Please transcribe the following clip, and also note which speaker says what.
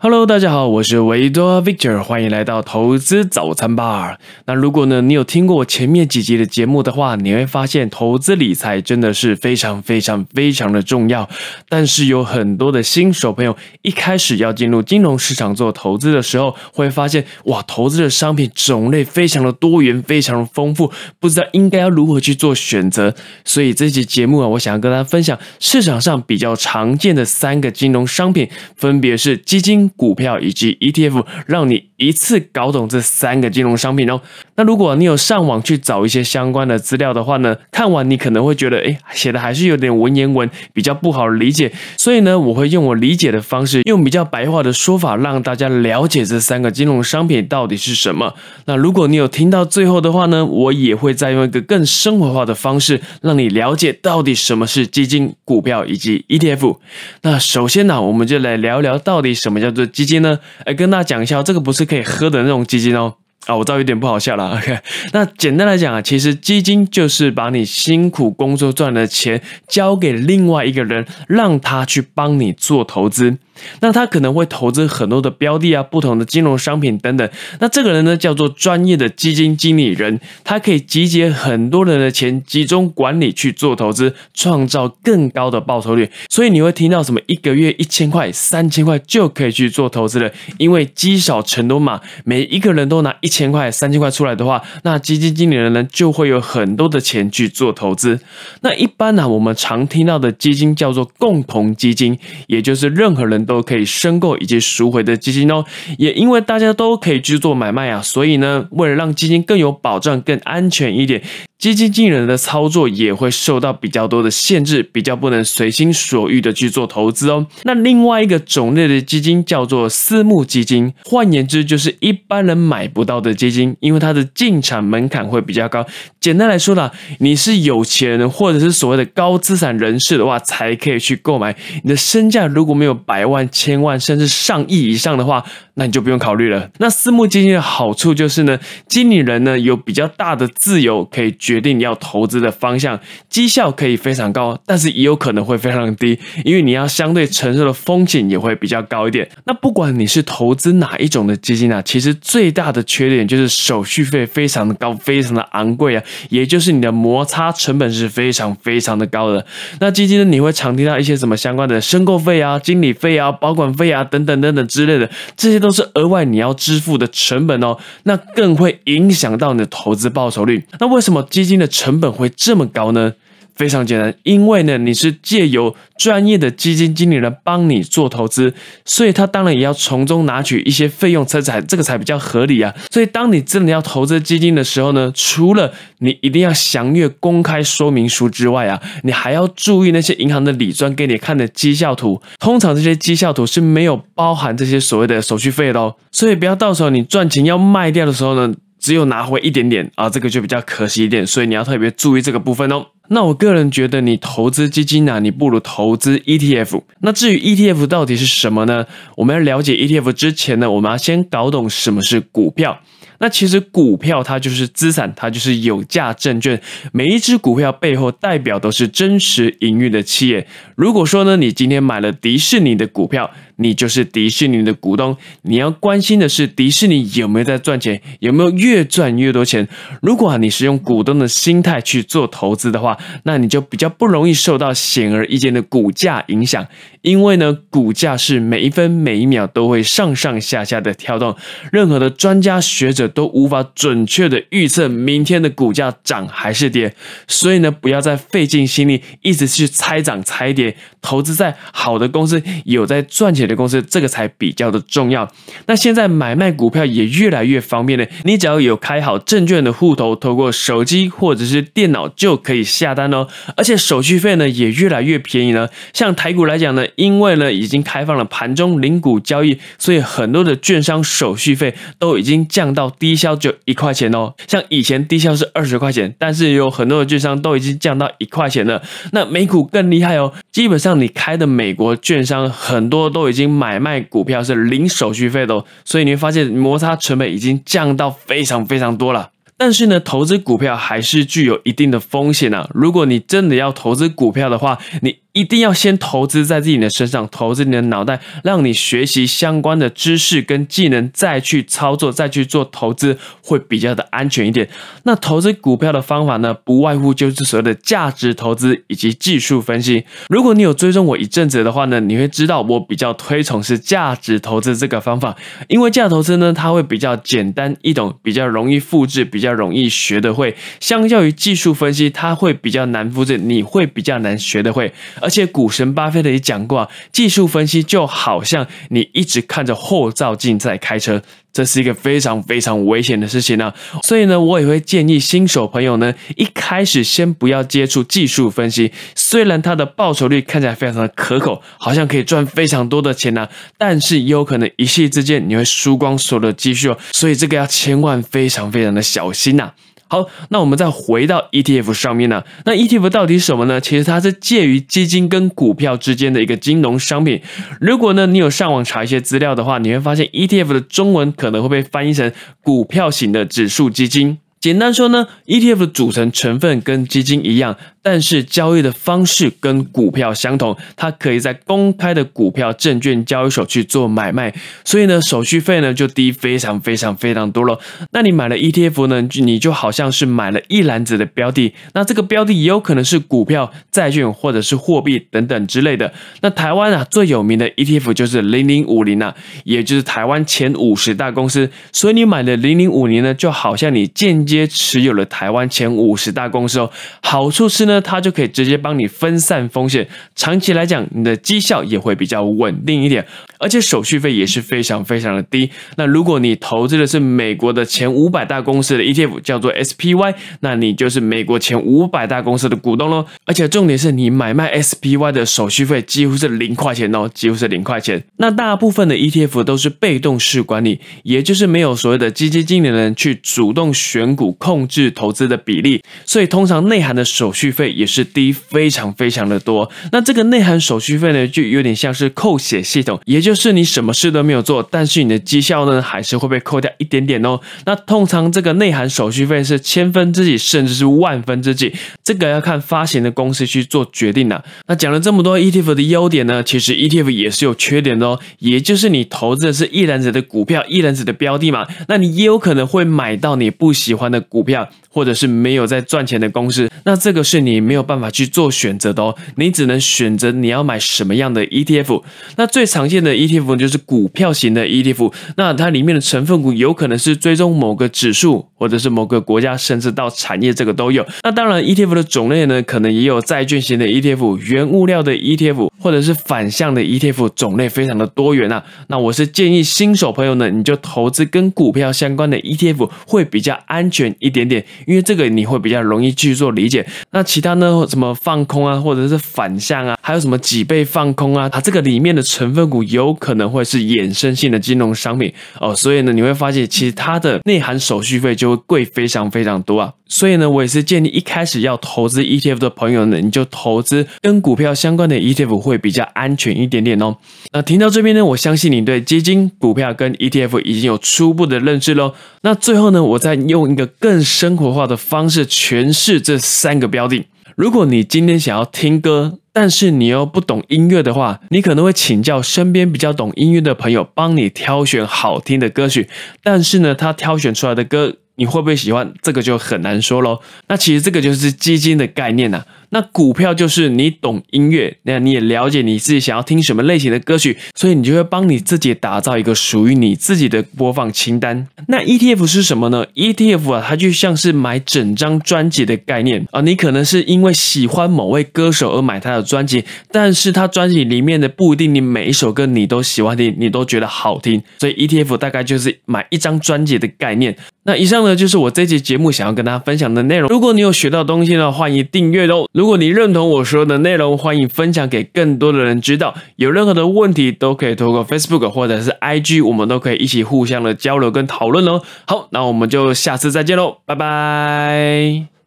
Speaker 1: Hello，大家好，我是维多 Victor，欢迎来到投资早餐吧。那如果呢，你有听过我前面几集的节目的话，你会发现投资理财真的是非常非常非常的重要。但是有很多的新手朋友一开始要进入金融市场做投资的时候，会发现哇，投资的商品种类非常的多元，非常的丰富，不知道应该要如何去做选择。所以这期节目啊，我想要跟大家分享市场上比较常见的三个金融商品，分别是基金。股票以及 ETF，让你一次搞懂这三个金融商品哦。那如果你有上网去找一些相关的资料的话呢，看完你可能会觉得，哎，写的还是有点文言文，比较不好理解。所以呢，我会用我理解的方式，用比较白话的说法，让大家了解这三个金融商品到底是什么。那如果你有听到最后的话呢，我也会再用一个更生活化的方式，让你了解到底什么是基金、股票以及 ETF。那首先呢，我们就来聊聊到底什么叫做基金呢？哎，跟大家讲一下，这个不是可以喝的那种基金哦。啊，我知道有点不好笑了。OK，那简单来讲啊，其实基金就是把你辛苦工作赚的钱交给另外一个人，让他去帮你做投资。那他可能会投资很多的标的啊，不同的金融商品等等。那这个人呢，叫做专业的基金经理人，他可以集结很多人的钱，集中管理去做投资，创造更高的报酬率。所以你会听到什么一个月一千块、三千块就可以去做投资了，因为积少成多嘛。每一个人都拿一千千块、三千块出来的话，那基金经理人呢就会有很多的钱去做投资。那一般呢，我们常听到的基金叫做共同基金，也就是任何人。都可以申购以及赎回的基金哦，也因为大家都可以去做买卖啊，所以呢，为了让基金更有保障、更安全一点。基金经理人的操作也会受到比较多的限制，比较不能随心所欲的去做投资哦。那另外一个种类的基金叫做私募基金，换言之就是一般人买不到的基金，因为它的进场门槛会比较高。简单来说啦，你是有钱人或者是所谓的高资产人士的话，才可以去购买。你的身价如果没有百万、千万甚至上亿以上的话，那你就不用考虑了。那私募基金的好处就是呢，经理人呢有比较大的自由，可以决定你要投资的方向，绩效可以非常高，但是也有可能会非常低，因为你要相对承受的风险也会比较高一点。那不管你是投资哪一种的基金啊，其实最大的缺点就是手续费非常的高，非常的昂贵啊，也就是你的摩擦成本是非常非常的高的。那基金呢，你会常听到一些什么相关的申购费啊、经理费啊、保管费啊等等等等之类的，这些都。都是额外你要支付的成本哦，那更会影响到你的投资报酬率。那为什么基金的成本会这么高呢？非常简单，因为呢，你是借由专业的基金经理人帮你做投资，所以他当然也要从中拿取一些费用，这才这个才比较合理啊。所以当你真的要投资基金的时候呢，除了你一定要详阅公开说明书之外啊，你还要注意那些银行的理专给你看的绩效图，通常这些绩效图是没有包含这些所谓的手续费的哦。所以不要到时候你赚钱要卖掉的时候呢，只有拿回一点点啊，这个就比较可惜一点。所以你要特别注意这个部分哦。那我个人觉得，你投资基金呢，你不如投资 ETF。那至于 ETF 到底是什么呢？我们要了解 ETF 之前呢，我们要先搞懂什么是股票。那其实股票它就是资产，它就是有价证券。每一只股票背后代表都是真实营运的企业。如果说呢，你今天买了迪士尼的股票，你就是迪士尼的股东。你要关心的是迪士尼有没有在赚钱，有没有越赚越多钱。如果你是用股东的心态去做投资的话，那你就比较不容易受到显而易见的股价影响。因为呢，股价是每一分每一秒都会上上下下的跳动，任何的专家学者都无法准确的预测明天的股价涨还是跌。所以呢，不要再费尽心力一直去猜涨猜跌，投资在好的公司、有在赚钱的公司，这个才比较的重要。那现在买卖股票也越来越方便了，你只要有开好证券的户头，透过手机或者是电脑就可以下单哦。而且手续费呢也越来越便宜了。像台股来讲呢。因为呢，已经开放了盘中零股交易，所以很多的券商手续费都已经降到低消就一块钱哦。像以前低消是二十块钱，但是有很多的券商都已经降到一块钱了。那美股更厉害哦，基本上你开的美国券商很多都已经经买卖股票是零手续费的哦，所以你会发现摩擦成本已经降到非常非常多了。但是呢，投资股票还是具有一定的风险啊。如果你真的要投资股票的话，你一定要先投资在自己的身上，投资你的脑袋，让你学习相关的知识跟技能，再去操作，再去做投资，会比较的安全一点。那投资股票的方法呢，不外乎就是所谓的价值投资以及技术分析。如果你有追踪我一阵子的话呢，你会知道我比较推崇是价值投资这个方法，因为价值投资呢，它会比较简单易懂，比较容易复制，比较容易学得会。相较于技术分析，它会比较难复制，你会比较难学得会。而且股神巴菲特也讲过，技术分析就好像你一直看着后照镜在开车。这是一个非常非常危险的事情呢，所以呢，我也会建议新手朋友呢，一开始先不要接触技术分析。虽然它的报酬率看起来非常的可口，好像可以赚非常多的钱呢，但是也有可能一夕之间你会输光所有的积蓄哦。所以这个要千万非常非常的小心呐。好，那我们再回到 ETF 上面呢？那 ETF 到底什么呢？其实它是介于基金跟股票之间的一个金融商品。如果呢你有上网查一些资料的话，你会发现 ETF 的中文可能会被翻译成股票型的指数基金。简单说呢，ETF 的组成成分跟基金一样。但是交易的方式跟股票相同，它可以在公开的股票证券交易所去做买卖，所以呢手续费呢就低非常非常非常多了。那你买了 ETF 呢，你就好像是买了一篮子的标的，那这个标的也有可能是股票、债券或者是货币等等之类的。那台湾啊最有名的 ETF 就是零零五零啊，也就是台湾前五十大公司，所以你买的零零五零呢，就好像你间接持有了台湾前五十大公司哦。好处是呢。它就可以直接帮你分散风险，长期来讲，你的绩效也会比较稳定一点，而且手续费也是非常非常的低。那如果你投资的是美国的前五百大公司的 ETF，叫做 SPY，那你就是美国前五百大公司的股东喽。而且重点是你买卖 SPY 的手续费几乎是零块钱哦，几乎是零块钱。那大部分的 ETF 都是被动式管理，也就是没有所谓的基金经理人去主动选股控制投资的比例，所以通常内涵的手续费。也是低非常非常的多，那这个内涵手续费呢，就有点像是扣血系统，也就就是你什么事都没有做，但是你的绩效呢，还是会被扣掉一点点哦。那通常这个内涵手续费是千分之几，甚至是万分之几，这个要看发行的公司去做决定的。那讲了这么多 ETF 的优点呢，其实 ETF 也是有缺点的哦，也就是你投资的是一篮子的股票，一篮子的标的嘛，那你也有可能会买到你不喜欢的股票。或者是没有在赚钱的公司，那这个是你没有办法去做选择的哦，你只能选择你要买什么样的 ETF。那最常见的 ETF 就是股票型的 ETF，那它里面的成分股有可能是追踪某个指数，或者是某个国家，甚至到产业，这个都有。那当然，ETF 的种类呢，可能也有债券型的 ETF、原物料的 ETF，或者是反向的 ETF，种类非常的多元啊。那我是建议新手朋友呢，你就投资跟股票相关的 ETF 会比较安全一点点。因为这个你会比较容易去做理解，那其他呢？什么放空啊，或者是反向啊，还有什么几倍放空啊？它这个里面的成分股有可能会是衍生性的金融商品哦，所以呢，你会发现其实它的内涵手续费就会贵非常非常多啊。所以呢，我也是建议一开始要投资 ETF 的朋友呢，你就投资跟股票相关的 ETF 会比较安全一点点哦。那听到这边呢，我相信你对基金、股票跟 ETF 已经有初步的认识喽。那最后呢，我再用一个更生活化的方式诠释这三个标的。如果你今天想要听歌，但是你又不懂音乐的话，你可能会请教身边比较懂音乐的朋友帮你挑选好听的歌曲。但是呢，他挑选出来的歌。你会不会喜欢这个就很难说喽。那其实这个就是基金的概念呐。那股票就是你懂音乐，那你也了解你自己想要听什么类型的歌曲，所以你就会帮你自己打造一个属于你自己的播放清单。那 ETF 是什么呢？ETF 啊，它就像是买整张专辑的概念啊。你可能是因为喜欢某位歌手而买他的专辑，但是他专辑里面的不一定你每一首歌你都喜欢听，你都觉得好听。所以 ETF 大概就是买一张专辑的概念。那以上呢就是我这期节目想要跟大家分享的内容。如果你有学到东西呢，欢迎订阅哦。如果你认同我说的内容，欢迎分享给更多的人知道。有任何的问题都可以透过 Facebook 或者是 IG，我们都可以一起互相的交流跟讨论哦。好，那我们就下次再见喽，拜拜。